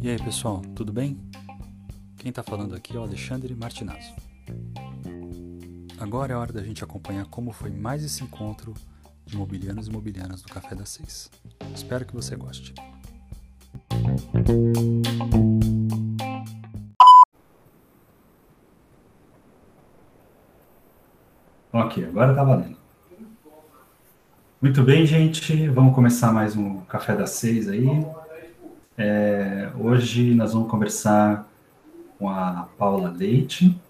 E aí, pessoal, tudo bem? Quem está falando aqui é o Alexandre Martinazzo. Agora é hora da gente acompanhar como foi mais esse encontro de imobiliários e imobiliárias do Café das Seis. Espero que você goste. Ok, agora tá valendo. Muito bem, gente. Vamos começar mais um Café das Seis aí. É, hoje nós vamos conversar com a Paula Leite.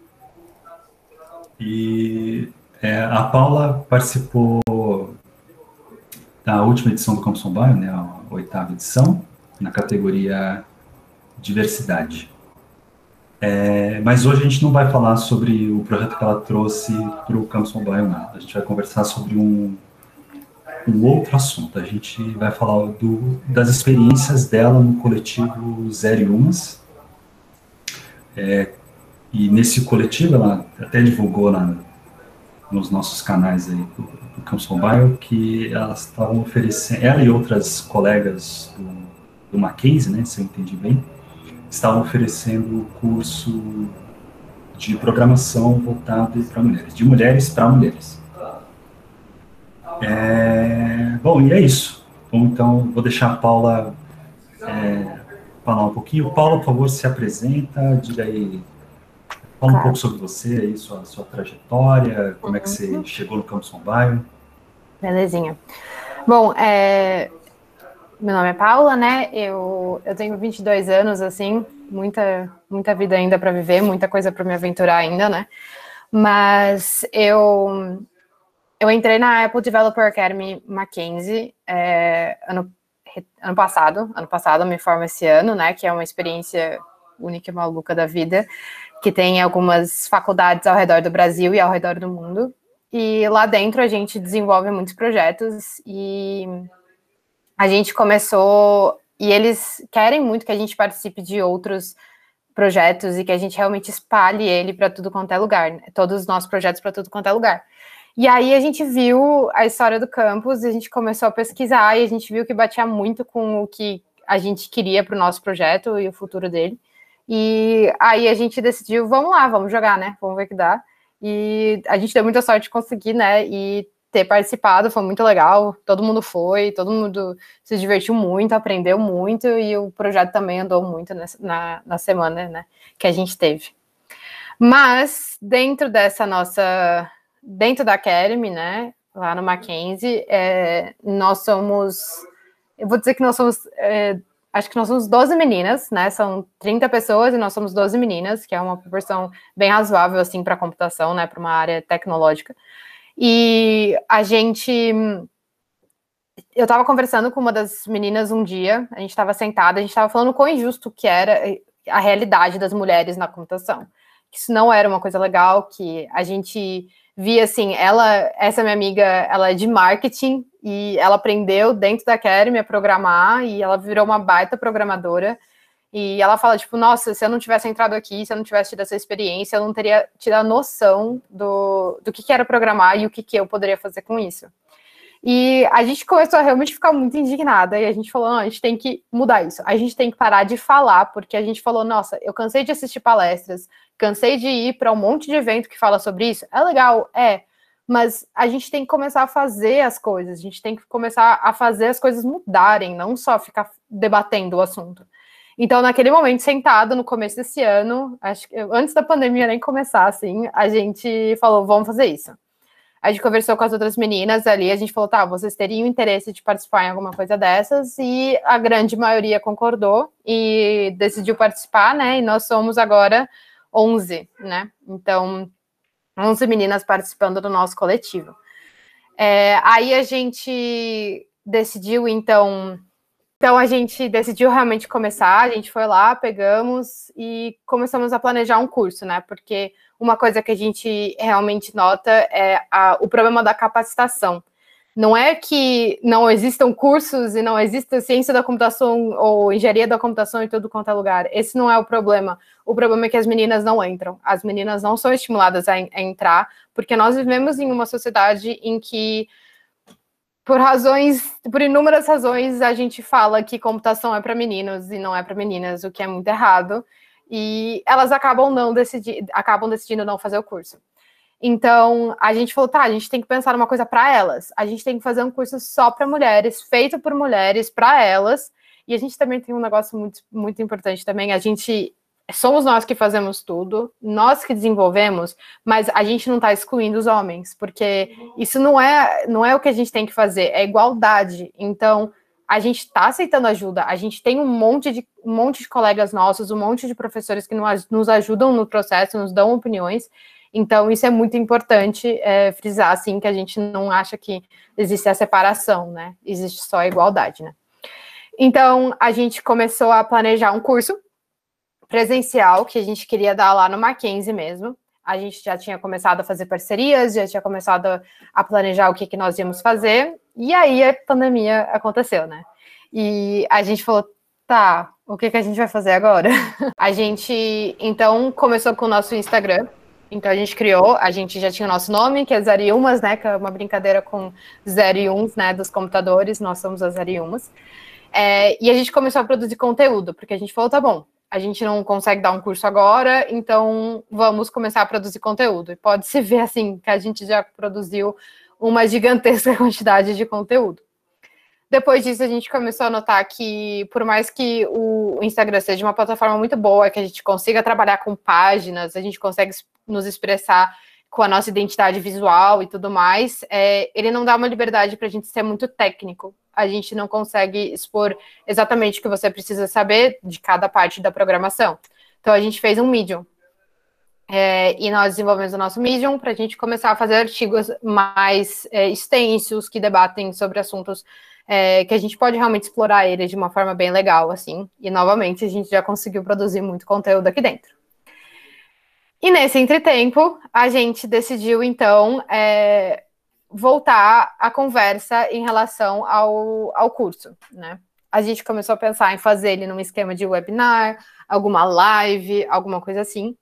E é, a Paula participou da última edição do Campus Bairro, né, a oitava edição, na categoria Diversidade. É, mas hoje a gente não vai falar sobre o projeto que ela trouxe para o Campus Mobile, não. A gente vai conversar sobre um, um outro assunto. A gente vai falar do, das experiências dela no coletivo Zero e Umas. É, e nesse coletivo, ela até divulgou lá nos nossos canais aí do, do Campus Mobile que elas estavam oferecendo, ela e outras colegas do, do Mackenzie, né, se eu entendi bem, estavam oferecendo o curso de programação voltado para mulheres, de mulheres para mulheres. É, bom, e é isso. Bom, então, vou deixar a Paula é, falar um pouquinho. Paula, por favor, se apresenta, diga aí, fala um pouco sobre você, aí, sua, sua trajetória, como é que você uhum. chegou no Campus Bairro. Belezinha. Bom, é, meu nome é Paula, né? Eu, eu tenho 22 anos, assim, muita, muita vida ainda para viver, muita coisa para me aventurar ainda, né? Mas eu, eu entrei na Apple Developer Academy Mackenzie é, ano, ano passado. Ano passado, me formo esse ano, né? Que é uma experiência única e maluca da vida, que tem algumas faculdades ao redor do Brasil e ao redor do mundo. E lá dentro a gente desenvolve muitos projetos e a gente começou e eles querem muito que a gente participe de outros projetos e que a gente realmente espalhe ele para tudo quanto é lugar, né? todos os nossos projetos para tudo quanto é lugar. E aí a gente viu a história do campus, a gente começou a pesquisar e a gente viu que batia muito com o que a gente queria para o nosso projeto e o futuro dele. E aí a gente decidiu, vamos lá, vamos jogar, né? Vamos ver o que dá. E a gente deu muita sorte de conseguir, né? E ter participado, foi muito legal. Todo mundo foi, todo mundo se divertiu muito, aprendeu muito e o projeto também andou muito nessa, na, na semana né, que a gente teve. Mas dentro dessa nossa, dentro da Academy, né, lá no Mackenzie, é, nós somos, eu vou dizer que nós somos, é, acho que nós somos 12 meninas, né, são 30 pessoas e nós somos 12 meninas, que é uma proporção bem razoável, assim, para a computação, né, para uma área tecnológica. E a gente. Eu estava conversando com uma das meninas um dia, a gente estava sentada, a gente estava falando quão injusto que era a realidade das mulheres na computação. Que isso não era uma coisa legal, que a gente via assim, ela, essa minha amiga, ela é de marketing e ela aprendeu dentro da Academy a programar e ela virou uma baita programadora. E ela fala, tipo, nossa, se eu não tivesse entrado aqui, se eu não tivesse tido essa experiência, eu não teria tido a noção do, do que, que era programar e o que, que eu poderia fazer com isso. E a gente começou a realmente ficar muito indignada e a gente falou, não, a gente tem que mudar isso. A gente tem que parar de falar, porque a gente falou, nossa, eu cansei de assistir palestras, cansei de ir para um monte de evento que fala sobre isso. É legal, é, mas a gente tem que começar a fazer as coisas, a gente tem que começar a fazer as coisas mudarem, não só ficar debatendo o assunto. Então, naquele momento, sentado no começo desse ano, acho que antes da pandemia nem começar, assim, a gente falou, vamos fazer isso. A gente conversou com as outras meninas ali, a gente falou, tá, vocês teriam interesse de participar em alguma coisa dessas? E a grande maioria concordou e decidiu participar, né? E nós somos agora 11, né? Então, 11 meninas participando do nosso coletivo. É, aí a gente decidiu, então, então a gente decidiu realmente começar, a gente foi lá, pegamos e começamos a planejar um curso, né? Porque uma coisa que a gente realmente nota é a, o problema da capacitação. Não é que não existam cursos e não exista ciência da computação ou engenharia da computação em todo quanto é lugar. Esse não é o problema. O problema é que as meninas não entram. As meninas não são estimuladas a, a entrar, porque nós vivemos em uma sociedade em que por razões, por inúmeras razões, a gente fala que computação é para meninos e não é para meninas, o que é muito errado. E elas acabam não decidir, acabam decidindo não fazer o curso. Então, a gente falou, tá, a gente tem que pensar numa coisa para elas. A gente tem que fazer um curso só para mulheres, feito por mulheres, para elas. E a gente também tem um negócio muito, muito importante também. A gente somos nós que fazemos tudo, nós que desenvolvemos, mas a gente não está excluindo os homens, porque isso não é, não é o que a gente tem que fazer, é igualdade. Então, a gente está aceitando ajuda, a gente tem um monte, de, um monte de colegas nossos, um monte de professores que nos ajudam no processo, nos dão opiniões. Então, isso é muito importante é, frisar, assim, que a gente não acha que existe a separação, né? Existe só a igualdade, né? Então, a gente começou a planejar um curso presencial que a gente queria dar lá no Mackenzie mesmo. A gente já tinha começado a fazer parcerias, já tinha começado a planejar o que, que nós íamos fazer, e aí a pandemia aconteceu, né? E a gente falou, tá, o que, que a gente vai fazer agora? a gente, então, começou com o nosso Instagram, então a gente criou, a gente já tinha o nosso nome, que é Zero e Umas, né? Que é uma brincadeira com zero e uns, né? Dos computadores, nós somos as Zero e Umas. É, e a gente começou a produzir conteúdo, porque a gente falou, tá bom, a gente não consegue dar um curso agora, então vamos começar a produzir conteúdo. E pode-se ver assim que a gente já produziu uma gigantesca quantidade de conteúdo. Depois disso, a gente começou a notar que, por mais que o Instagram seja uma plataforma muito boa, que a gente consiga trabalhar com páginas, a gente consegue nos expressar com a nossa identidade visual e tudo mais, é, ele não dá uma liberdade para a gente ser muito técnico a gente não consegue expor exatamente o que você precisa saber de cada parte da programação. Então, a gente fez um Medium. É, e nós desenvolvemos o nosso Medium para a gente começar a fazer artigos mais é, extensos que debatem sobre assuntos é, que a gente pode realmente explorar eles de uma forma bem legal, assim. E novamente a gente já conseguiu produzir muito conteúdo aqui dentro. E nesse entretempo, a gente decidiu então é, voltar a conversa em relação ao, ao curso, né? A gente começou a pensar em fazer ele num esquema de webinar, alguma live, alguma coisa assim.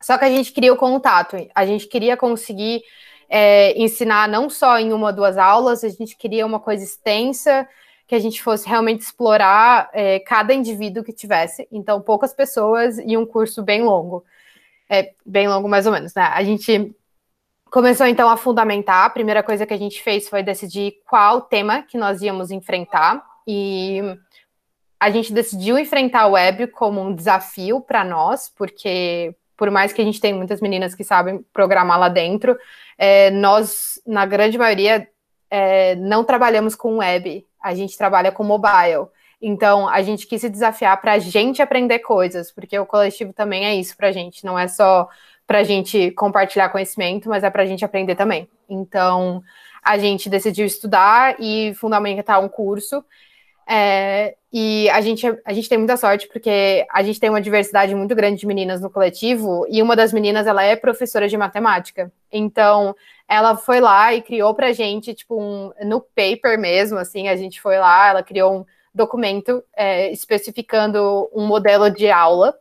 Só que a gente queria o contato, a gente queria conseguir é, ensinar não só em uma ou duas aulas, a gente queria uma coisa extensa, que a gente fosse realmente explorar é, cada indivíduo que tivesse. Então, poucas pessoas e um curso bem longo. É, bem longo, mais ou menos, né? A gente começou então a fundamentar. A primeira coisa que a gente fez foi decidir qual tema que nós íamos enfrentar e a gente decidiu enfrentar a web como um desafio para nós, porque por mais que a gente tenha muitas meninas que sabem programar lá dentro, é, nós, na grande maioria, é, não trabalhamos com web, a gente trabalha com mobile. Então, a gente quis se desafiar para a gente aprender coisas, porque o coletivo também é isso para a gente, não é só para a gente compartilhar conhecimento, mas é para a gente aprender também. Então, a gente decidiu estudar e fundamentar um curso. É, e a gente, a gente tem muita sorte porque a gente tem uma diversidade muito grande de meninas no coletivo e uma das meninas ela é professora de matemática. Então ela foi lá e criou para a gente tipo um, no paper mesmo, assim a gente foi lá, ela criou um documento é, especificando um modelo de aula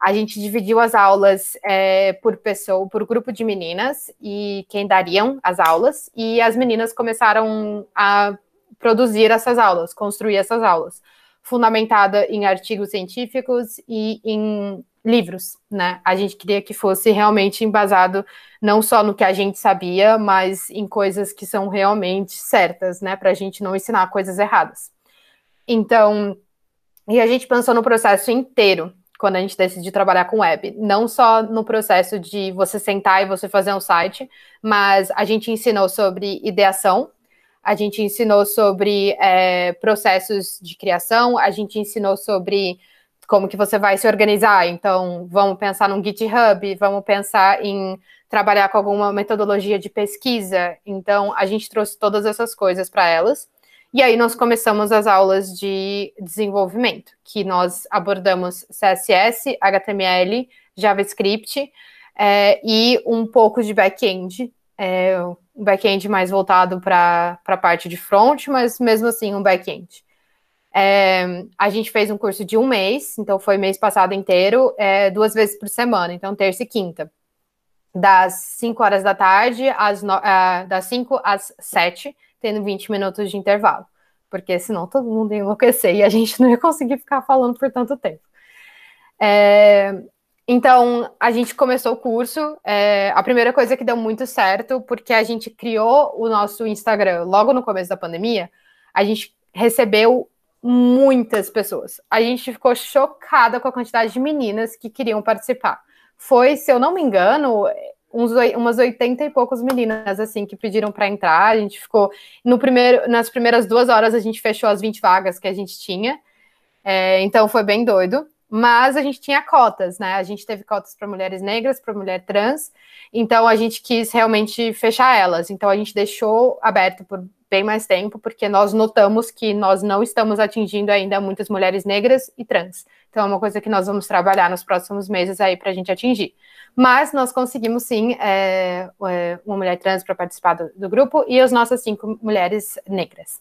a gente dividiu as aulas é, por pessoa, por grupo de meninas e quem dariam as aulas, e as meninas começaram a produzir essas aulas, construir essas aulas, fundamentada em artigos científicos e em livros, né? A gente queria que fosse realmente embasado não só no que a gente sabia, mas em coisas que são realmente certas, né? Para a gente não ensinar coisas erradas. Então, e a gente pensou no processo inteiro quando a gente decidiu trabalhar com web. Não só no processo de você sentar e você fazer um site, mas a gente ensinou sobre ideação, a gente ensinou sobre é, processos de criação, a gente ensinou sobre como que você vai se organizar. Então, vamos pensar num GitHub, vamos pensar em trabalhar com alguma metodologia de pesquisa. Então, a gente trouxe todas essas coisas para elas. E aí nós começamos as aulas de desenvolvimento, que nós abordamos CSS, HTML, JavaScript é, e um pouco de back-end, é, um back-end mais voltado para a parte de front, mas mesmo assim um back-end. É, a gente fez um curso de um mês, então foi mês passado inteiro, é, duas vezes por semana, então terça e quinta. Das 5 horas da tarde, às no, uh, das 5 às 7, tendo 20 minutos de intervalo, porque senão todo mundo ia enlouquecer e a gente não ia conseguir ficar falando por tanto tempo. É, então, a gente começou o curso. É, a primeira coisa que deu muito certo, porque a gente criou o nosso Instagram logo no começo da pandemia, a gente recebeu muitas pessoas. A gente ficou chocada com a quantidade de meninas que queriam participar. Foi, se eu não me engano, uns, umas 80 e poucos meninas assim que pediram para entrar. A gente ficou no primeiro, nas primeiras duas horas a gente fechou as 20 vagas que a gente tinha. É, então foi bem doido. Mas a gente tinha cotas, né? A gente teve cotas para mulheres negras, para mulher trans. Então a gente quis realmente fechar elas. Então a gente deixou aberto por bem mais tempo, porque nós notamos que nós não estamos atingindo ainda muitas mulheres negras e trans. Então é uma coisa que nós vamos trabalhar nos próximos meses aí para a gente atingir. Mas nós conseguimos sim é, é uma mulher trans para participar do, do, grupo e as nossas cinco mulheres negras.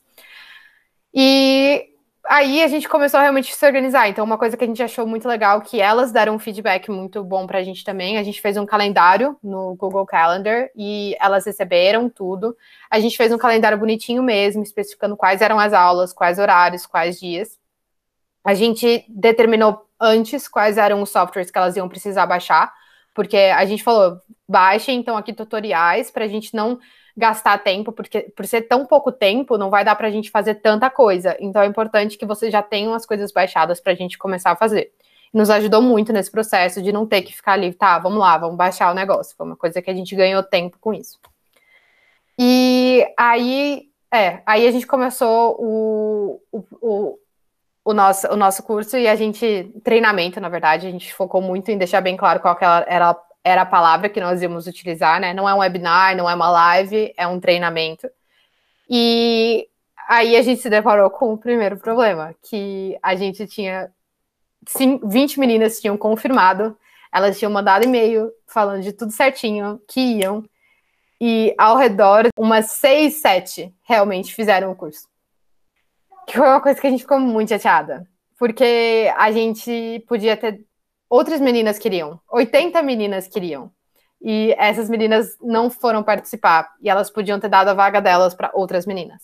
E aí a gente começou a realmente se organizar. Então, uma coisa que a gente achou muito legal, que elas deram um feedback muito bom para a gente também. A gente fez um calendário no Google Calendar e elas receberam tudo. A gente fez um calendário bonitinho mesmo, especificando quais eram as aulas, quais horários, quais dias. A gente determinou antes quais eram os softwares que elas iam precisar baixar, porque a gente falou, baixem então aqui tutoriais para a gente não gastar tempo, porque por ser tão pouco tempo, não vai dar para a gente fazer tanta coisa. Então é importante que vocês já tenham as coisas baixadas para a gente começar a fazer. Nos ajudou muito nesse processo de não ter que ficar ali, tá, vamos lá, vamos baixar o negócio. Foi uma coisa que a gente ganhou tempo com isso. E aí, é, aí a gente começou o, o, o, o, nosso, o nosso curso e a gente, treinamento, na verdade, a gente focou muito em deixar bem claro qual que era era a palavra que nós íamos utilizar, né? Não é um webinar, não é uma live, é um treinamento. E aí a gente se deparou com o primeiro problema, que a gente tinha sim, 20 meninas tinham confirmado, elas tinham mandado e-mail falando de tudo certinho, que iam, e ao redor, umas 6, 7 realmente fizeram o curso. Que foi uma coisa que a gente ficou muito chateada, porque a gente podia ter outras meninas queriam, 80 meninas queriam. E essas meninas não foram participar, e elas podiam ter dado a vaga delas para outras meninas.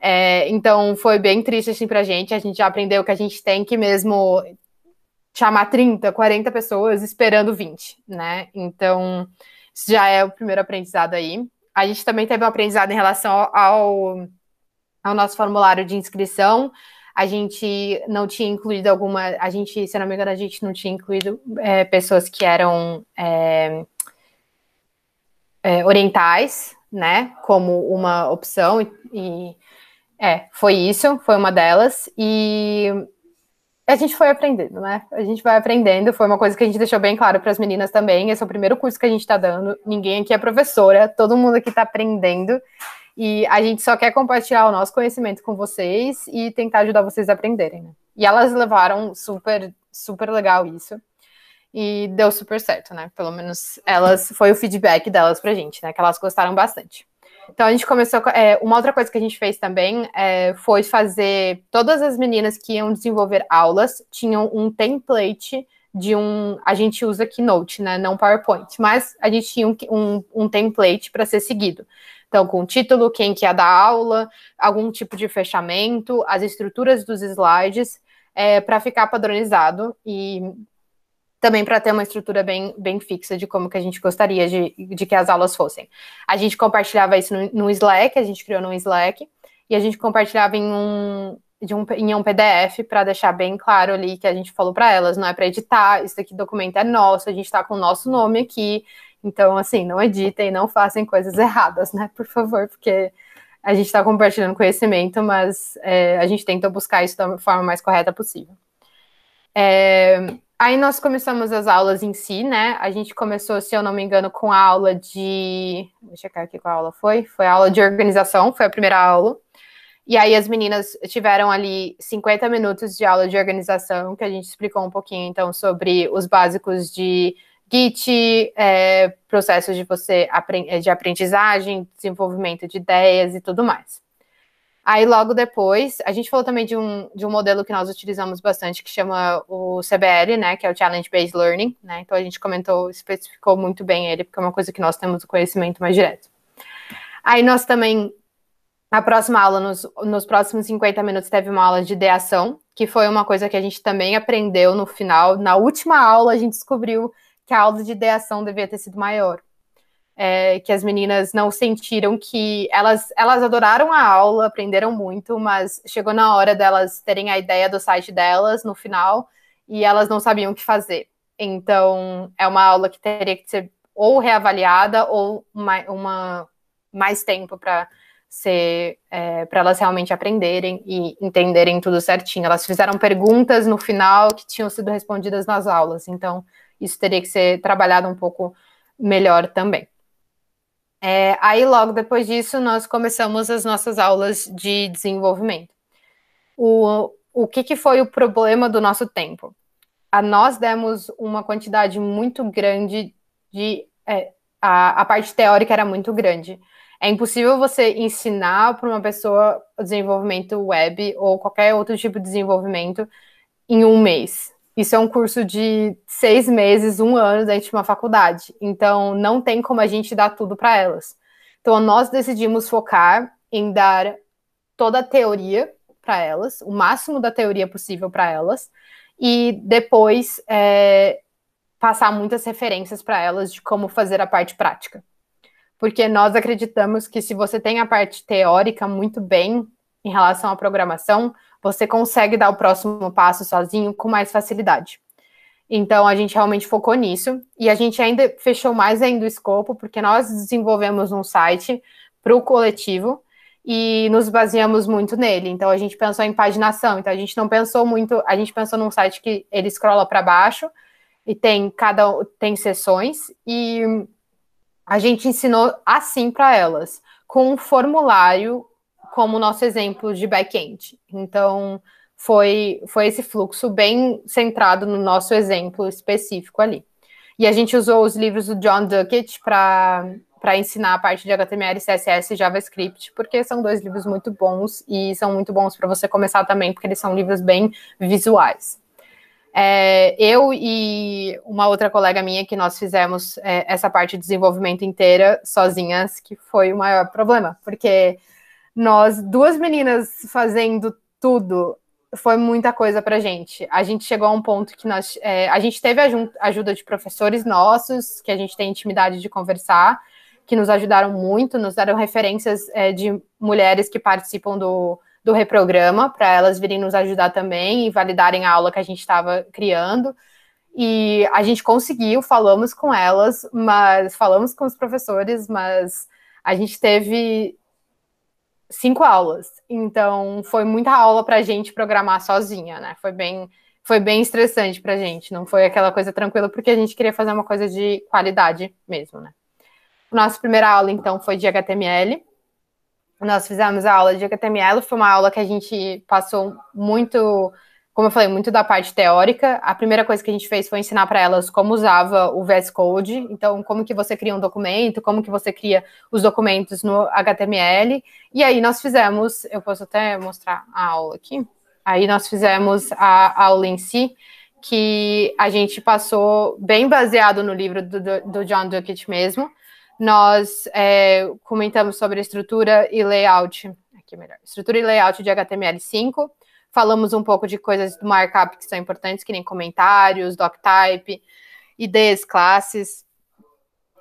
É, então foi bem triste assim pra gente. A gente já aprendeu que a gente tem que mesmo chamar 30, 40 pessoas esperando 20, né? Então, isso já é o primeiro aprendizado aí. A gente também teve um aprendizado em relação ao, ao nosso formulário de inscrição a gente não tinha incluído alguma. A gente, se não me engano, a gente não tinha incluído é, pessoas que eram é, é, orientais, né? Como uma opção. E, e, é, foi isso, foi uma delas. E a gente foi aprendendo, né? A gente vai aprendendo. Foi uma coisa que a gente deixou bem claro para as meninas também. Esse é o primeiro curso que a gente está dando. Ninguém aqui é professora, todo mundo aqui está aprendendo. E a gente só quer compartilhar o nosso conhecimento com vocês e tentar ajudar vocês a aprenderem, né? E elas levaram super, super legal isso. E deu super certo, né? Pelo menos elas, foi o feedback delas pra gente, né? Que elas gostaram bastante. Então a gente começou. É, uma outra coisa que a gente fez também é, foi fazer. Todas as meninas que iam desenvolver aulas tinham um template de um. A gente usa Keynote, né? Não PowerPoint, mas a gente tinha um, um, um template para ser seguido. Então, com o título, quem que ia dar aula, algum tipo de fechamento, as estruturas dos slides, é, para ficar padronizado e também para ter uma estrutura bem, bem fixa de como que a gente gostaria de, de que as aulas fossem. A gente compartilhava isso no, no Slack, a gente criou no Slack, e a gente compartilhava em um, um, em um PDF para deixar bem claro ali que a gente falou para elas, não é para editar, isso aqui documento é nosso, a gente está com o nosso nome aqui, então, assim, não editem, não façam coisas erradas, né? Por favor, porque a gente está compartilhando conhecimento, mas é, a gente tenta buscar isso da forma mais correta possível. É, aí nós começamos as aulas em si, né? A gente começou, se eu não me engano, com a aula de. Vou checar aqui qual aula foi. Foi a aula de organização, foi a primeira aula. E aí as meninas tiveram ali 50 minutos de aula de organização, que a gente explicou um pouquinho, então, sobre os básicos de Git, é, processos de você de aprendizagem, desenvolvimento de ideias e tudo mais. Aí logo depois, a gente falou também de um, de um modelo que nós utilizamos bastante, que chama o CBL, né, que é o Challenge Based Learning, né, então a gente comentou, especificou muito bem ele, porque é uma coisa que nós temos o conhecimento mais direto. Aí nós também Na próxima aula, nos, nos próximos 50 minutos, teve uma aula de ideação, que foi uma coisa que a gente também aprendeu no final. Na última aula, a gente descobriu que a aula de ideação devia ter sido maior. É, que as meninas não sentiram que elas, elas adoraram a aula, aprenderam muito, mas chegou na hora delas terem a ideia do site delas no final e elas não sabiam o que fazer. Então, é uma aula que teria que ser ou reavaliada ou uma, uma mais tempo para ser é, para elas realmente aprenderem e entenderem tudo certinho. Elas fizeram perguntas no final que tinham sido respondidas nas aulas, então isso teria que ser trabalhado um pouco melhor também. É, aí, logo depois disso, nós começamos as nossas aulas de desenvolvimento. O, o que, que foi o problema do nosso tempo? A nós demos uma quantidade muito grande de. É, a, a parte teórica era muito grande. É impossível você ensinar para uma pessoa desenvolvimento web ou qualquer outro tipo de desenvolvimento em um mês. Isso é um curso de seis meses, um ano dentro de uma faculdade. Então, não tem como a gente dar tudo para elas. Então, nós decidimos focar em dar toda a teoria para elas, o máximo da teoria possível para elas, e depois é, passar muitas referências para elas de como fazer a parte prática porque nós acreditamos que se você tem a parte teórica muito bem em relação à programação, você consegue dar o próximo passo sozinho com mais facilidade. Então a gente realmente focou nisso e a gente ainda fechou mais ainda o escopo, porque nós desenvolvemos um site para o coletivo e nos baseamos muito nele. Então a gente pensou em paginação, então a gente não pensou muito, a gente pensou num site que ele scrolla para baixo e tem cada tem sessões e a gente ensinou assim para elas, com um formulário como nosso exemplo de back-end. Então, foi, foi esse fluxo bem centrado no nosso exemplo específico ali. E a gente usou os livros do John Duckett para para ensinar a parte de HTML, CSS e JavaScript, porque são dois livros muito bons e são muito bons para você começar também, porque eles são livros bem visuais. É, eu e uma outra colega minha que nós fizemos é, essa parte de desenvolvimento inteira sozinhas, que foi o maior problema, porque nós, duas meninas fazendo tudo, foi muita coisa para gente. A gente chegou a um ponto que nós, é, a gente teve a ajuda de professores nossos, que a gente tem intimidade de conversar, que nos ajudaram muito, nos deram referências é, de mulheres que participam do do reprograma para elas virem nos ajudar também e validarem a aula que a gente estava criando. E a gente conseguiu, falamos com elas, mas falamos com os professores, mas a gente teve cinco aulas. Então foi muita aula para a gente programar sozinha, né? Foi bem, foi bem estressante para a gente. Não foi aquela coisa tranquila porque a gente queria fazer uma coisa de qualidade mesmo, né? Nossa primeira aula então foi de HTML nós fizemos a aula de HTML, foi uma aula que a gente passou muito, como eu falei, muito da parte teórica. A primeira coisa que a gente fez foi ensinar para elas como usava o VS Code, então como que você cria um documento, como que você cria os documentos no HTML. E aí nós fizemos, eu posso até mostrar a aula aqui. Aí nós fizemos a aula em si, que a gente passou bem baseado no livro do, do John Duckett mesmo nós é, comentamos sobre estrutura e layout, aqui melhor, estrutura e layout de HTML5, falamos um pouco de coisas do markup que são importantes, que nem comentários, doctype, IDs, classes.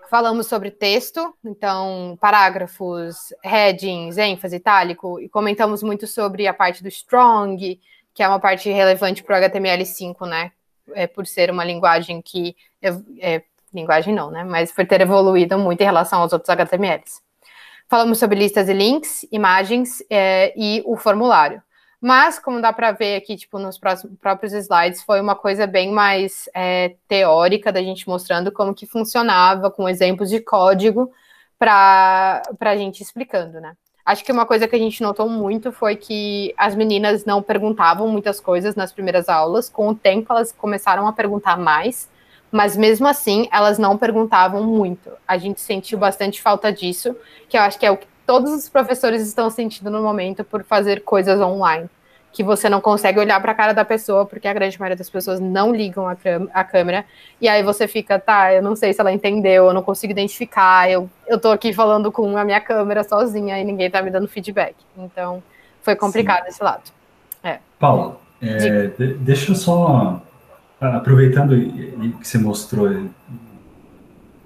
Falamos sobre texto, então parágrafos, headings, ênfase, itálico, e comentamos muito sobre a parte do strong, que é uma parte relevante para o HTML5, né? É, por ser uma linguagem que é, linguagem não, né? Mas por ter evoluído muito em relação aos outros HTMLs. Falamos sobre listas e links, imagens é, e o formulário. Mas, como dá para ver aqui, tipo, nos próprios slides, foi uma coisa bem mais é, teórica da gente mostrando como que funcionava, com exemplos de código, para a gente explicando, né? Acho que uma coisa que a gente notou muito foi que as meninas não perguntavam muitas coisas nas primeiras aulas, com o tempo elas começaram a perguntar mais, mas mesmo assim elas não perguntavam muito. A gente sentiu bastante falta disso, que eu acho que é o que todos os professores estão sentindo no momento por fazer coisas online. que você não consegue olhar para a cara da pessoa, porque a grande maioria das pessoas não ligam a, a, câmera, e aí você fica, tá, eu não sei se ela entendeu, eu não consigo identificar, eu, eu tô aqui falando com a minha câmera sozinha e ninguém tá me dando feedback. Então, foi complicado Sim. esse lado. É. Paula, é, de, deixa eu só, aproveitando que você mostrou,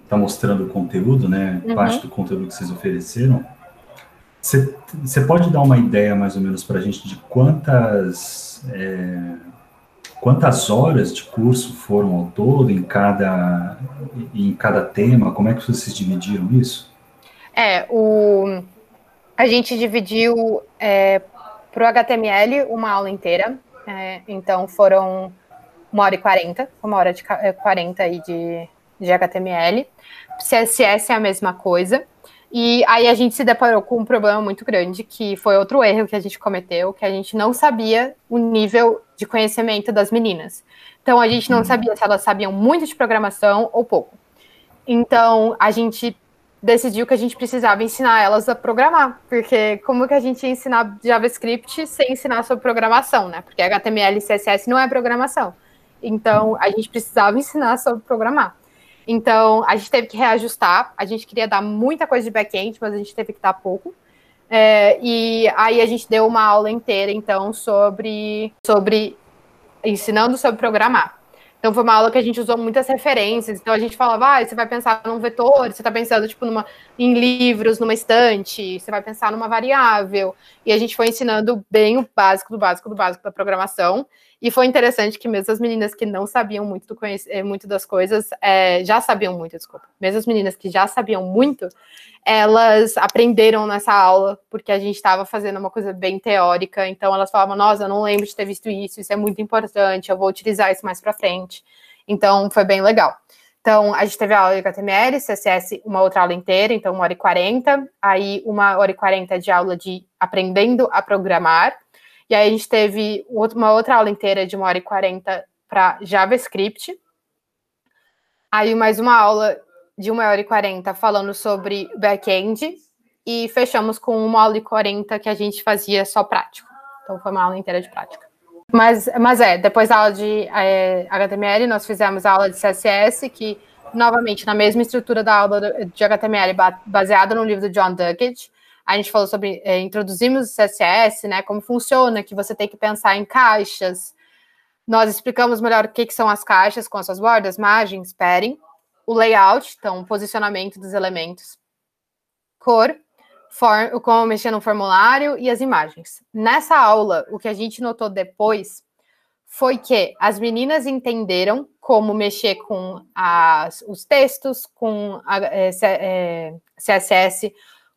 tá mostrando o conteúdo, né, uhum. parte do conteúdo que vocês ofereceram, você pode dar uma ideia mais ou menos para a gente de quantas é, quantas horas de curso foram ao todo em cada em cada tema? Como é que vocês dividiram isso? É, o a gente dividiu é, para o HTML uma aula inteira. É, então foram uma hora e quarenta, uma hora de quarenta aí de, de HTML. CSS é a mesma coisa. E aí a gente se deparou com um problema muito grande, que foi outro erro que a gente cometeu, que a gente não sabia o nível de conhecimento das meninas. Então a gente não uhum. sabia se elas sabiam muito de programação ou pouco. Então a gente decidiu que a gente precisava ensinar elas a programar, porque como que a gente ia ensinar JavaScript sem ensinar sobre programação, né? Porque HTML e CSS não é programação. Então a gente precisava ensinar sobre programar. Então, a gente teve que reajustar. A gente queria dar muita coisa de back-end, mas a gente teve que dar pouco. É, e aí a gente deu uma aula inteira, então, sobre, sobre ensinando sobre programar. Então foi uma aula que a gente usou muitas referências. Então a gente falava, ah, você vai pensar num vetor, você está pensando tipo numa, em livros, numa estante, você vai pensar numa variável. E a gente foi ensinando bem o básico do básico do básico da programação. E foi interessante que mesmo as meninas que não sabiam muito, do, eh, muito das coisas, é, já sabiam muito, desculpa. Mesmo as meninas que já sabiam muito, elas aprenderam nessa aula, porque a gente estava fazendo uma coisa bem teórica. Então elas falavam, nossa, eu não lembro de ter visto isso, isso é muito importante, eu vou utilizar isso mais para frente. Então foi bem legal. Então, a gente teve a aula de HTML, CSS, uma outra aula inteira, então uma hora e quarenta. Aí, uma hora e quarenta de aula de aprendendo a programar. E aí a gente teve uma outra aula inteira de uma hora e quarenta para JavaScript. Aí mais uma aula de uma hora e quarenta falando sobre back-end. E fechamos com uma aula e quarenta que a gente fazia só prático. Então foi uma aula inteira de prática. Mas, mas é, depois da aula de é, HTML, nós fizemos a aula de CSS, que, novamente, na mesma estrutura da aula de HTML, baseada no livro do John Duckett, a gente falou sobre, é, introduzimos o CSS, né, como funciona, que você tem que pensar em caixas. Nós explicamos melhor o que, que são as caixas com as suas bordas, margens, padding, o layout, então, o posicionamento dos elementos, cor, for, como mexer no formulário e as imagens. Nessa aula, o que a gente notou depois foi que as meninas entenderam como mexer com as, os textos, com a, é, é, CSS,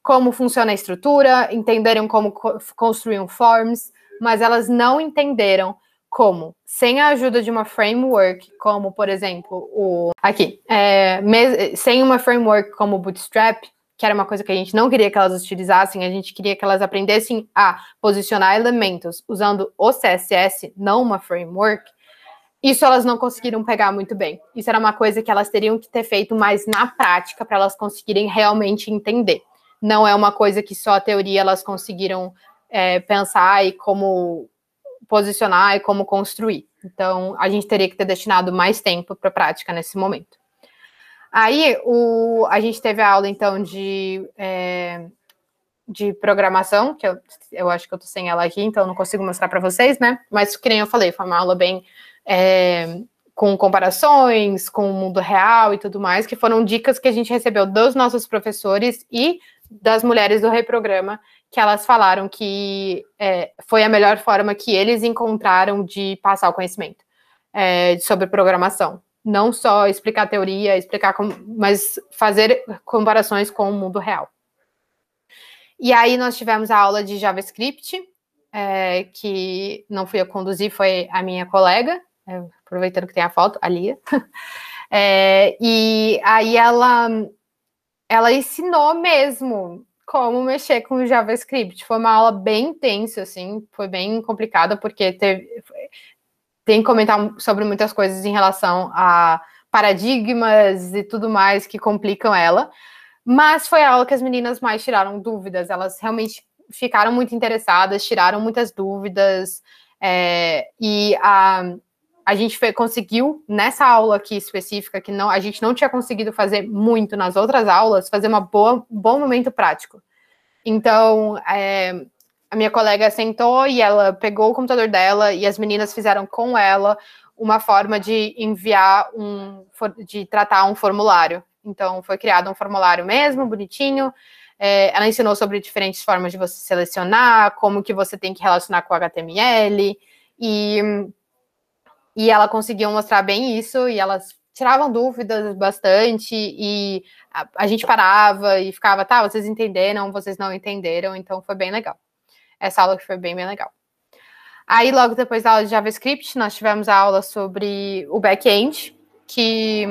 como funciona a estrutura, entenderam como construir um forms, mas elas não entenderam como, sem a ajuda de uma framework, como por exemplo o aqui, é, sem uma framework como o Bootstrap, que era uma coisa que a gente não queria que elas utilizassem, a gente queria que elas aprendessem a posicionar elementos usando o CSS, não uma framework. Isso elas não conseguiram pegar muito bem. Isso era uma coisa que elas teriam que ter feito mais na prática para elas conseguirem realmente entender não é uma coisa que só a teoria elas conseguiram é, pensar e como posicionar e como construir. Então, a gente teria que ter destinado mais tempo para a prática nesse momento. Aí, o, a gente teve a aula, então, de, é, de programação, que eu, eu acho que eu estou sem ela aqui, então não consigo mostrar para vocês, né? Mas, que nem eu falei, foi uma aula bem é, com comparações, com o mundo real e tudo mais, que foram dicas que a gente recebeu dos nossos professores e das mulheres do Reprograma, que elas falaram que é, foi a melhor forma que eles encontraram de passar o conhecimento é, sobre programação. Não só explicar teoria, explicar como, mas fazer comparações com o mundo real. E aí nós tivemos a aula de JavaScript, é, que não fui eu conduzir, foi a minha colega, é, aproveitando que tem a foto, a Lia. É, e aí ela ela ensinou mesmo como mexer com JavaScript. Foi uma aula bem intensa, assim, foi bem complicada, porque teve, tem que comentar sobre muitas coisas em relação a paradigmas e tudo mais que complicam ela. Mas foi a aula que as meninas mais tiraram dúvidas. Elas realmente ficaram muito interessadas, tiraram muitas dúvidas, é, e a, a gente foi, conseguiu, nessa aula aqui específica, que não, a gente não tinha conseguido fazer muito nas outras aulas, fazer um bom momento prático. Então, é, a minha colega sentou e ela pegou o computador dela e as meninas fizeram com ela uma forma de enviar um, de tratar um formulário. Então, foi criado um formulário mesmo, bonitinho. É, ela ensinou sobre diferentes formas de você selecionar, como que você tem que relacionar com HTML e e ela conseguiu mostrar bem isso, e elas tiravam dúvidas bastante, e a, a, gente parava e ficava, tá, vocês entenderam, vocês não entenderam, então foi bem legal. Essa aula que foi bem, bem legal. Aí, logo depois da aula de JavaScript, nós tivemos a aula sobre o back-end, que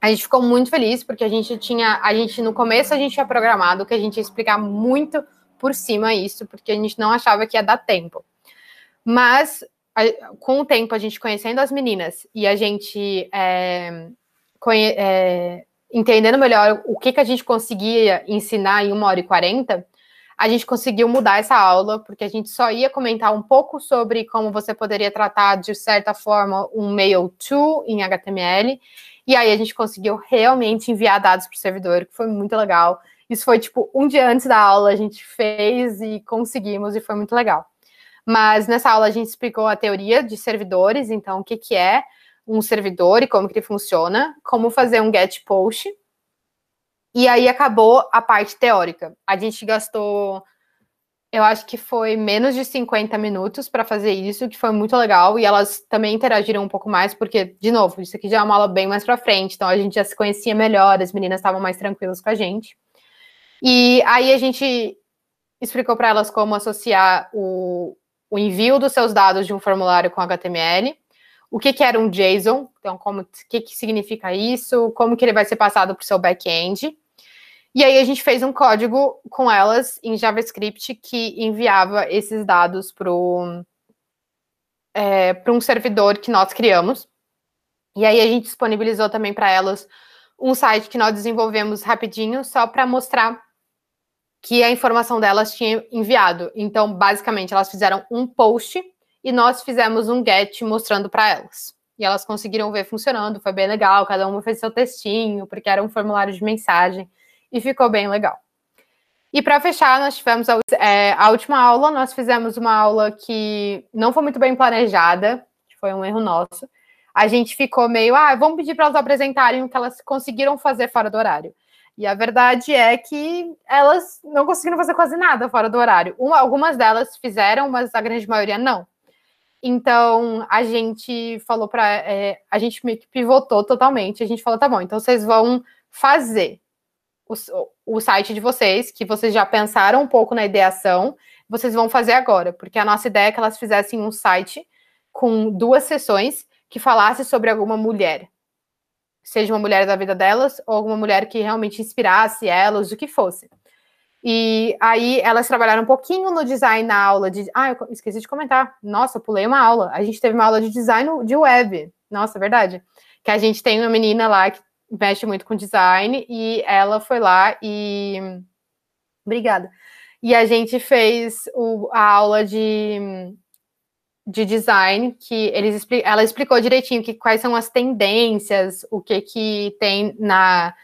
a gente ficou muito feliz, porque a gente tinha, a gente, no começo, a gente tinha programado que a gente ia explicar muito por cima isso, porque a gente não achava que ia dar tempo. Mas com o tempo, a gente conhecendo as meninas e a gente é, conhe, é, entendendo melhor o que, que a gente conseguia ensinar em uma hora e quarenta, a gente conseguiu mudar essa aula, porque a gente só ia comentar um pouco sobre como você poderia tratar, de certa forma, um mail to em HTML. E aí a gente conseguiu realmente enviar dados para o servidor, que foi muito legal. Isso foi tipo um dia antes da aula, a gente fez e conseguimos, e foi muito legal. Mas nessa aula a gente explicou a teoria de servidores, então o que, que é um servidor e como que ele funciona, como fazer um get post. E aí acabou a parte teórica. A gente gastou, eu acho que foi menos de 50 minutos para fazer isso, que foi muito legal. E elas também interagiram um pouco mais, porque, de novo, isso aqui já é uma aula bem mais para frente, então a gente já se conhecia melhor, as meninas estavam mais tranquilas com a gente. E aí a gente explicou para elas como associar o, o envio dos seus dados de um formulário com HTML, o que, que era um JSON, então como o que, que significa isso, como que ele vai ser passado para o seu back-end. E aí a gente fez um código com elas em JavaScript que enviava esses dados para é, um servidor que nós criamos. E aí a gente disponibilizou também para elas um site que nós desenvolvemos rapidinho, só para mostrar que a informação delas tinha enviado. Então, basicamente, elas fizeram um post e nós fizemos um get mostrando para elas. E elas conseguiram ver funcionando, foi bem legal. Cada uma fez seu textinho, porque era um formulário de mensagem e ficou bem legal. E para fechar, nós tivemos a, é, a, última aula. Nós fizemos uma aula que não foi muito bem planejada, foi um erro nosso. A gente ficou meio, ah, vamos pedir para elas apresentarem o que elas conseguiram fazer fora do horário. E a verdade é que elas não conseguiram fazer quase nada fora do horário. Uma, algumas delas fizeram, mas a grande maioria não. Então a gente falou para. É, a gente meio que pivotou totalmente. A gente falou: tá bom, então vocês vão fazer o, o site de vocês, que vocês já pensaram um pouco na ideação, vocês vão fazer agora, porque a nossa ideia é que elas fizessem um site com duas sessões que falasse sobre alguma mulher seja uma mulher da vida delas ou alguma mulher que realmente inspirasse elas, o que fosse. E aí elas trabalharam um pouquinho no design na aula de. Ah, eu esqueci de comentar. Nossa, pulei uma aula. A gente teve uma aula de design de web. Nossa, verdade. Que a gente tem uma menina lá que mexe muito com design e ela foi lá e. Obrigada. E a gente fez o, a aula de de design que eles ela explicou direitinho que quais são as tendências, o que que tem na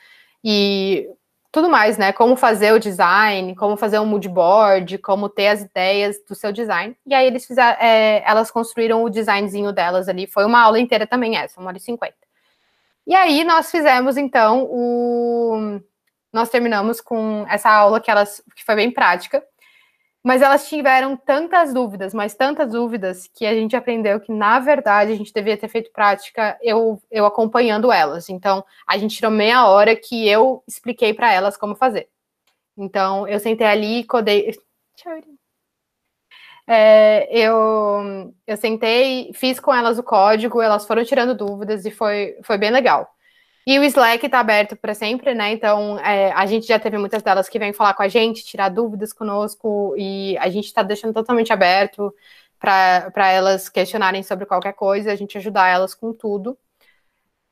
e tudo mais, né? Como fazer o design, como fazer um mood board, como ter as ideias do seu design. E aí eles fizeram, é, elas construíram o designzinho delas ali. Foi uma aula inteira também essa, uma hora e cinquenta. E aí nós fizemos então o nós terminamos com essa aula que elas que foi bem prática mas elas tiveram tantas dúvidas, mas tantas dúvidas, que a gente aprendeu que, na verdade, a gente devia ter feito prática eu, eu acompanhando elas. Então, a gente tirou meia hora que eu expliquei para elas como fazer. Então, eu sentei ali e codei. É, eu, eu sentei, fiz com elas o código, elas foram tirando dúvidas e foi, foi bem legal. E o Slack está aberto para sempre, né? Então, é, a gente já teve muitas delas que vêm falar com a gente, tirar dúvidas conosco, e a gente está deixando totalmente aberto para elas questionarem sobre qualquer coisa, a gente ajudar elas com tudo.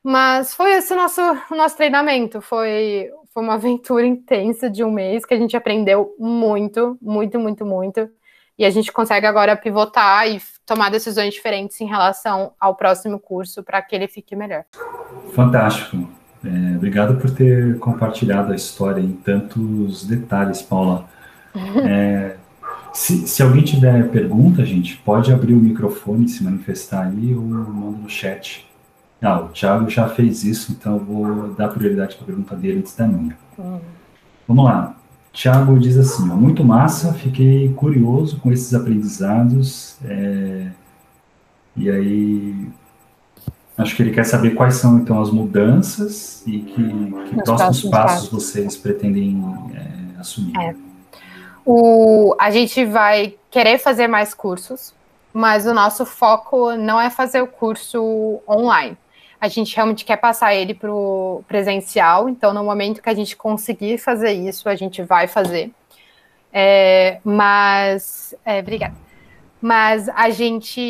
Mas foi esse o nosso, o nosso treinamento, foi, foi uma aventura intensa de um mês que a gente aprendeu muito, muito, muito, muito. E a gente consegue agora pivotar e tomar decisões diferentes em relação ao próximo curso para que ele fique melhor. Fantástico. É, obrigado por ter compartilhado a história em tantos detalhes, Paula. É, se, se, alguém tiver pergunta, gente, pode abrir o microfone, se manifestar aí ou manda no chat. Ah, o Thiago já fez isso, então eu vou dar prioridade para a pergunta dele antes da minha. Uhum. Vamos lá. Thiago diz assim: ó, muito massa, fiquei curioso com esses aprendizados. É, e aí, acho que ele quer saber quais são então as mudanças e que, que próximos passos, passos vocês pretendem é, assumir. É. O, a gente vai querer fazer mais cursos, mas o nosso foco não é fazer o curso online a gente realmente quer passar ele para o presencial, então no momento que a gente conseguir fazer isso, a gente vai fazer. É, mas, é, obrigada. Mas a gente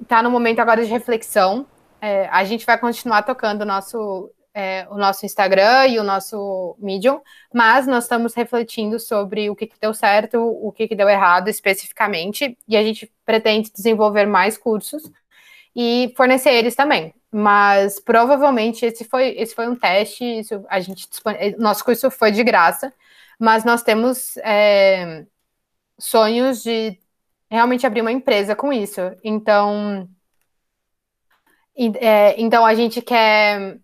está no momento agora de reflexão. É, a gente vai continuar tocando o nosso, é, o nosso Instagram e o nosso Medium, mas nós estamos refletindo sobre o que, que deu certo, o que, que deu errado especificamente, e a gente pretende desenvolver mais cursos e fornecer eles também. Mas provavelmente esse foi, esse foi um teste, isso, a gente nosso curso foi de graça, mas nós temos é, sonhos de realmente abrir uma empresa com isso. Então, é, então a gente quer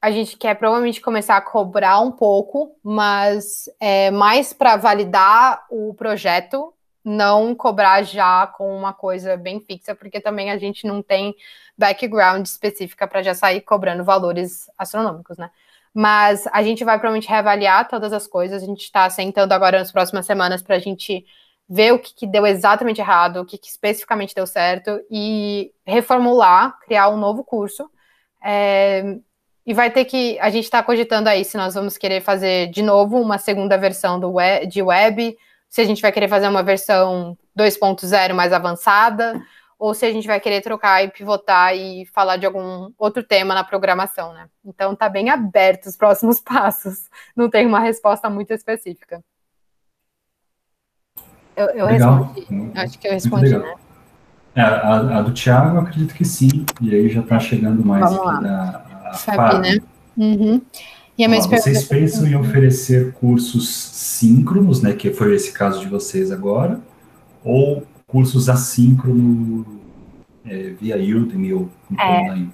a gente quer provavelmente começar a cobrar um pouco, mas é mais para validar o projeto não cobrar já com uma coisa bem fixa, porque também a gente não tem background específica para já sair cobrando valores astronômicos, né? Mas a gente vai provavelmente reavaliar todas as coisas, a gente está sentando agora nas próximas semanas para a gente ver o que, que, deu exatamente errado, o que, que, especificamente deu certo e reformular, criar um novo curso. É, e vai ter que. A gente está cogitando aí se nós vamos querer fazer de novo uma segunda versão do web, de web se a gente vai querer fazer uma versão 2.0 mais avançada, ou se a gente vai querer trocar e pivotar e falar de algum outro tema na programação, né? Então tá bem aberto os próximos passos. Não tem uma resposta muito específica. Eu, eu respondi. Acho que eu respondi, né? É, a, a, do Thiago, eu acredito que sim. E aí já está chegando mais Vamos aqui lá. da Fabi, né? Uhum. E a minha vocês pensam em oferecer cursos síncronos, né, que foi esse caso de vocês agora, ou cursos assíncronos é, via Udemy ou é, Udemy?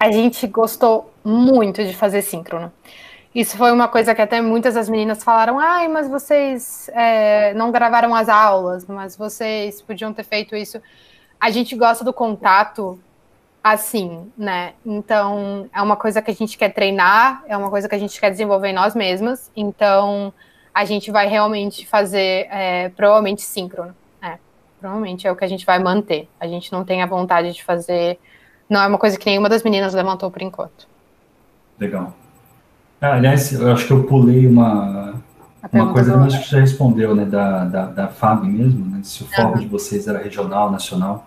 A gente gostou muito de fazer síncrono. Isso foi uma coisa que até muitas das meninas falaram: ai, mas vocês é, não gravaram as aulas, mas vocês podiam ter feito isso. A gente gosta do contato assim, né? Então, é uma coisa que a gente quer treinar, é uma coisa que a gente quer desenvolver em nós mesmas. Então, a gente vai realmente fazer, é, provavelmente, síncrono. É, provavelmente é o que a gente vai manter. A gente não tem a vontade de fazer. Não é uma coisa que nenhuma das meninas levantou por enquanto. Legal. Ah, aliás, eu acho que eu pulei uma, uma coisa que acho que já respondeu, né? Da, da, da FAB mesmo, né? Se o foco uhum. de vocês era regional, nacional.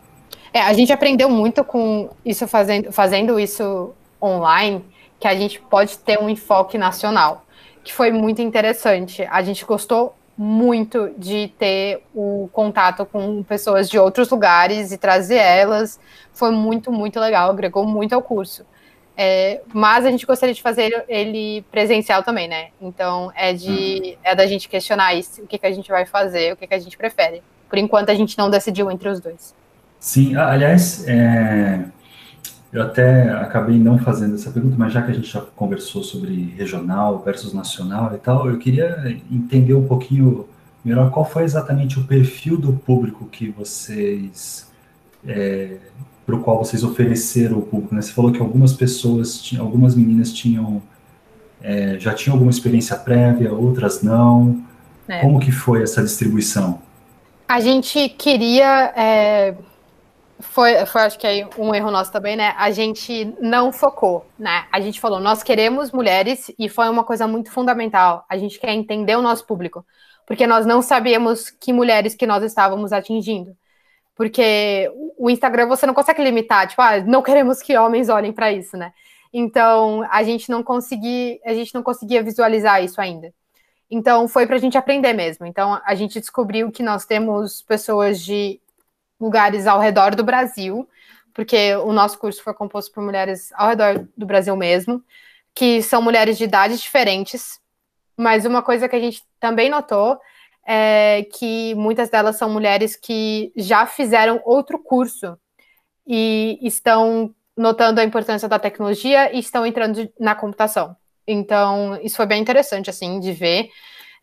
É, a gente aprendeu muito com isso fazendo, fazendo isso online, que a gente pode ter um enfoque nacional, que foi muito interessante. A gente gostou muito de ter o contato com pessoas de outros lugares e trazer elas. Foi muito, muito legal, agregou muito ao curso. É, mas a gente gostaria de fazer ele presencial também, né? Então é de uhum. é da gente questionar isso, o que, que a gente vai fazer, o que, que a gente prefere. Por enquanto a gente não decidiu entre os dois. Sim, aliás, é, eu até acabei não fazendo essa pergunta, mas já que a gente já conversou sobre regional versus nacional e tal, eu queria entender um pouquinho melhor qual foi exatamente o perfil do público que vocês, é, para o qual vocês ofereceram o público. Né? Você falou que algumas pessoas, algumas meninas tinham, é, já tinham alguma experiência prévia, outras não. É. Como que foi essa distribuição? A gente queria é, foi, foi, acho que aí um erro nosso também, né? A gente não focou, né? A gente falou, nós queremos mulheres e foi uma coisa muito fundamental. A gente quer entender o nosso público, porque nós não sabíamos que mulheres que nós estávamos atingindo. Porque o Instagram você não consegue limitar, tipo, ah, não queremos que homens olhem para isso, né? Então, a gente não conseguia, a gente não conseguia visualizar isso ainda. Então, foi para a gente aprender mesmo. Então, a gente descobriu que nós temos pessoas de lugares ao redor do Brasil, porque o nosso curso foi composto por mulheres ao redor do Brasil mesmo, que são mulheres de idades diferentes. Mas uma coisa que a gente também notou é que muitas delas são mulheres que já fizeram outro curso e estão notando a importância da tecnologia e estão entrando na computação. Então, isso foi bem interessante, assim, de ver.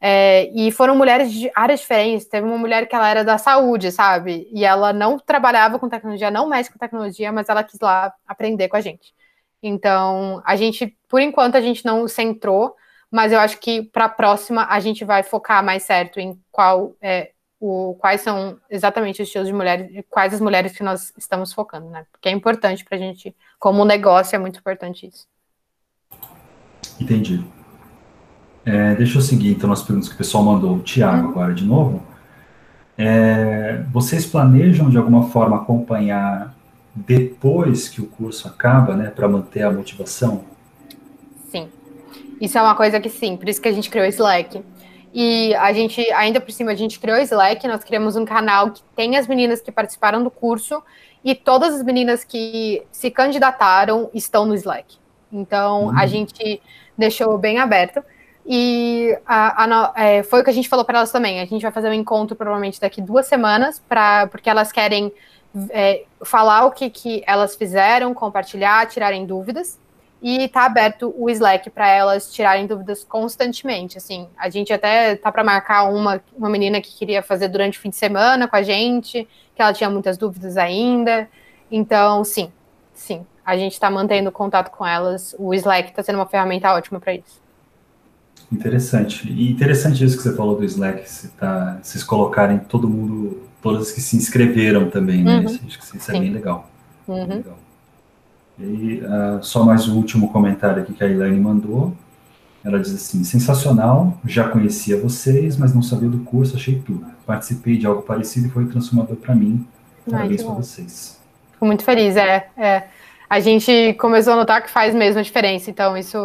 É, e foram mulheres de áreas diferentes. Teve uma mulher que ela era da saúde, sabe? E ela não trabalhava com tecnologia, não mexe com tecnologia, mas ela quis lá aprender com a gente. Então, a gente, por enquanto, a gente não centrou, mas eu acho que para a próxima a gente vai focar mais certo em qual é, o, quais são exatamente os estilos de mulheres, quais as mulheres que nós estamos focando, né? Porque é importante para a gente, como negócio, é muito importante isso. Entendi. É, deixa eu seguir então as perguntas que o pessoal mandou. O Tiago, uhum. agora de novo. É, vocês planejam de alguma forma acompanhar depois que o curso acaba, né, para manter a motivação? Sim. Isso é uma coisa que sim, por isso que a gente criou o Slack. E a gente, ainda por cima, a gente criou o Slack, nós criamos um canal que tem as meninas que participaram do curso e todas as meninas que se candidataram estão no Slack. Então, uhum. a gente deixou bem aberto. E a, a, é, foi o que a gente falou para elas também. A gente vai fazer um encontro provavelmente daqui duas semanas, pra, porque elas querem é, falar o que, que elas fizeram, compartilhar, tirarem dúvidas. E tá aberto o Slack para elas tirarem dúvidas constantemente. Assim, a gente até tá para marcar uma, uma menina que queria fazer durante o fim de semana com a gente, que ela tinha muitas dúvidas ainda. Então, sim, sim, a gente está mantendo contato com elas. O Slack está sendo uma ferramenta ótima para isso. Interessante. E interessante isso que você falou do Slack, se tá, vocês colocarem todo mundo, todas que se inscreveram também, né? Uhum. Acho que isso é bem legal. Uhum. legal. E uh, só mais o último comentário aqui que a Elaine mandou. Ela diz assim: sensacional, já conhecia vocês, mas não sabia do curso, achei tudo. Participei de algo parecido e foi transformador para mim. Parabéns para vocês. Fico muito feliz, é, é. A gente começou a notar que faz mesmo a diferença, então isso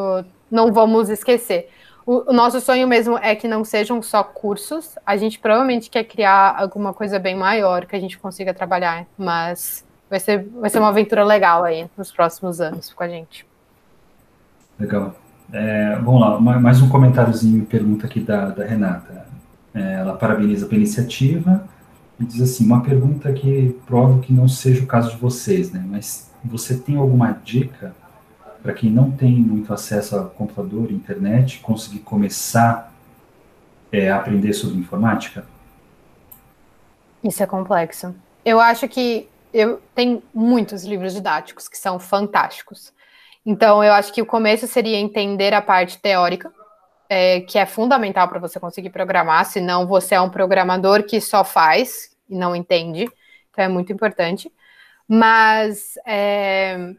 não vamos esquecer. O, nosso sonho mesmo é que não sejam só cursos. A gente provavelmente quer criar alguma coisa bem maior que a gente consiga trabalhar, mas vai ser, vai ser uma aventura legal aí nos próximos anos com a gente. Legal. É, vamos lá, mais um comentáriozinho, pergunta aqui da, da Renata. É, ela parabeniza pela iniciativa e diz assim: uma pergunta que prova que não seja o caso de vocês, né? Mas você tem alguma dica para quem não tem muito acesso a computador, internet, conseguir começar é, a aprender sobre informática? Isso é complexo. Eu acho que eu tenho muitos livros didáticos que são fantásticos. Então, eu acho que o começo seria entender a parte teórica, é, que é fundamental para você conseguir programar, senão você é um programador que só faz e não entende. Então, é muito importante. Mas é,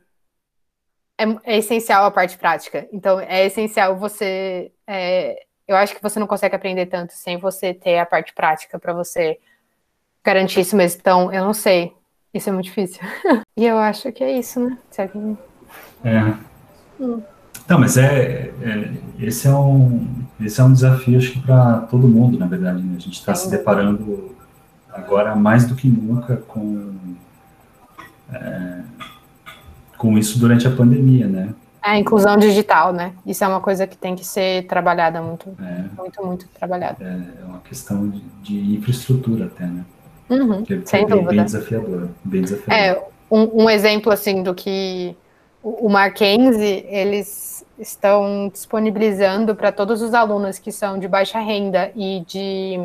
é, é, essencial a parte prática. Então, é essencial você. É, eu acho que você não consegue aprender tanto sem você ter a parte prática para você garantir isso mesmo. Então, eu não sei. Isso é muito difícil. e eu acho que é isso, né? Alguém... É. Hum. Não, mas é, é, esse é um esse é um desafio acho que para todo mundo, na verdade. Né? A gente está se deparando agora mais do que nunca com é, com isso durante a pandemia, né? A inclusão digital, né? Isso é uma coisa que tem que ser trabalhada muito, é, muito, muito trabalhada. É, é uma questão de, de infraestrutura até, né? Uhum, que, sem bem, dúvida. Bem desafiador, bem desafiador. É, um, um exemplo, assim, do que o Mackenzie, eles estão disponibilizando para todos os alunos que são de baixa renda e de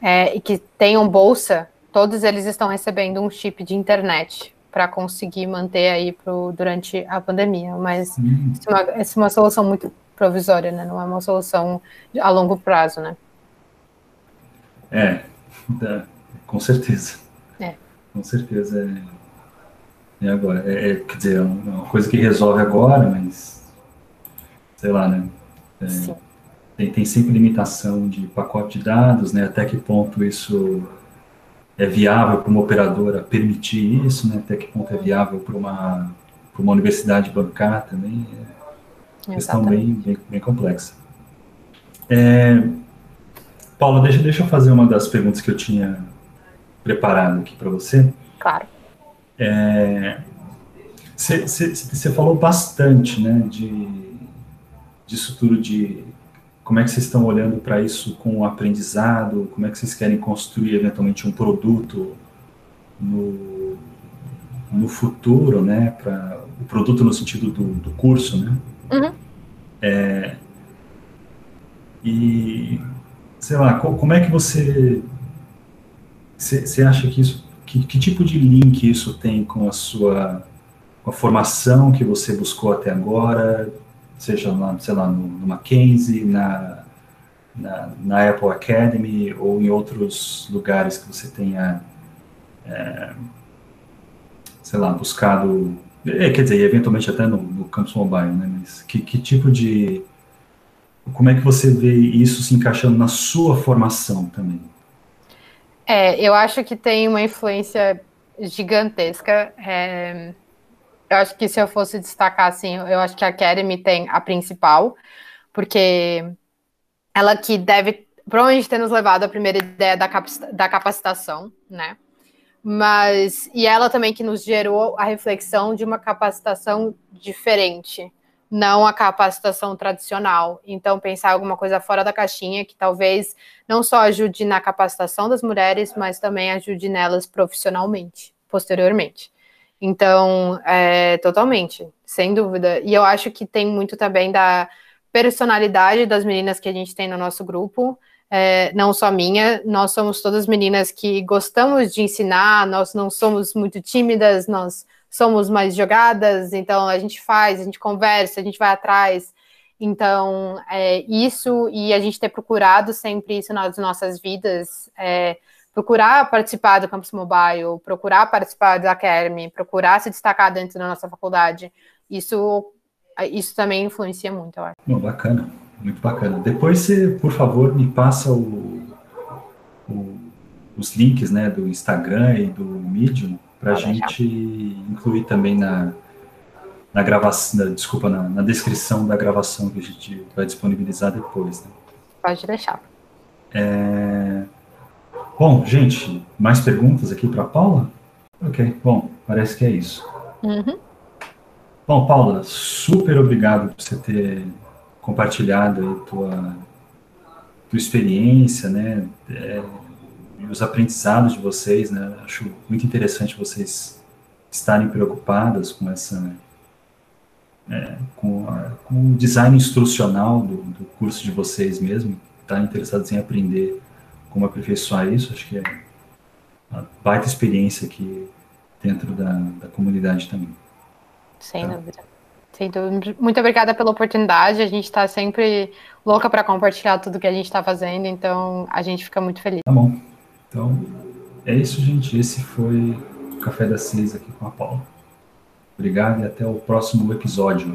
é, e que tenham bolsa, todos eles estão recebendo um chip de internet para conseguir manter aí pro, durante a pandemia. Mas isso, é uma, isso é uma solução muito provisória, né? Não é uma solução a longo prazo, né? É, é com certeza. É. Com certeza. É, é agora. É, é, quer dizer, é uma coisa que resolve agora, mas sei lá, né? É, tem, tem sempre limitação de pacote de dados, né? Até que ponto isso é viável para uma operadora permitir isso, né? Até que ponto é viável para uma uma universidade bancar também é uma questão bem, bem, bem, complexa. É, Paula, deixa, deixa eu fazer uma das perguntas que eu tinha preparado aqui para você. Claro. Você é, falou bastante né, de, disso tudo de como é que vocês estão olhando para isso com o aprendizado, como é que vocês querem construir eventualmente um produto no, no futuro, né, para o produto no sentido do, do curso, né? Uhum. É, e sei lá, como é que você você acha que isso que, que, tipo de link isso tem com a sua com a formação que você buscou até agora, seja lá, sei lá, no, no Mackenzie, na, na, na, Apple Academy ou em outros lugares que você tenha, é, sei lá, buscado, é, quer dizer, eventualmente até no, no Campus Mobile, né? Mas que, que tipo de, como é que você vê isso se encaixando na sua formação também? É, eu acho que tem uma influência gigantesca. É, eu acho que se eu fosse destacar, assim, eu acho que a Academy tem a principal, porque ela que deve provavelmente ter nos levado à primeira ideia da, da capacitação, né? Mas, e ela também que nos gerou a reflexão de uma capacitação diferente, não a capacitação tradicional. Então, pensar alguma coisa fora da caixinha que talvez não só ajude na capacitação das mulheres, mas também ajude nelas profissionalmente, posteriormente. Então, é, totalmente, sem dúvida. E eu acho que tem muito também da personalidade das meninas que a gente tem no nosso grupo, é, não só minha, nós somos todas meninas que gostamos de ensinar, nós não somos muito tímidas, nós somos mais jogadas, então a gente faz, a gente conversa, a gente vai atrás. Então, é, isso e a gente ter procurado sempre isso nas nossas vidas, é, procurar participar do Campus Mobile, procurar participar da Academy, procurar se destacar dentro da nossa faculdade, isso, isso também influencia muito, eu acho. Bacana, muito bacana. Depois você, por favor, me passa o, o, os links né, do Instagram e do Medium para a gente incluir também na, na gravação, desculpa, na, na, descrição da gravação que a gente vai disponibilizar depois. Né? Pode deixar. É... Bom, gente, mais perguntas aqui para Paula? Ok, bom, parece que é isso. Uhum. Bom, Paula, super obrigado por você ter compartilhado aí tua, tua experiência, né? É, os aprendizados de vocês, né? Acho muito interessante vocês estarem preocupadas com essa é, com, a, com, o design instrucional do, do, curso de vocês mesmo, estarem interessados em aprender como aperfeiçoar isso, acho que é uma baita experiência aqui dentro da, da comunidade também. Sem tá? dúvida. Sem dúvida. Muito obrigada pela oportunidade. A gente está sempre louca para compartilhar tudo que a gente está fazendo, então a gente fica muito feliz. Tá bom. Então, é isso, gente. Esse foi o Café das Seis aqui com a Paula. Obrigado e até o próximo episódio.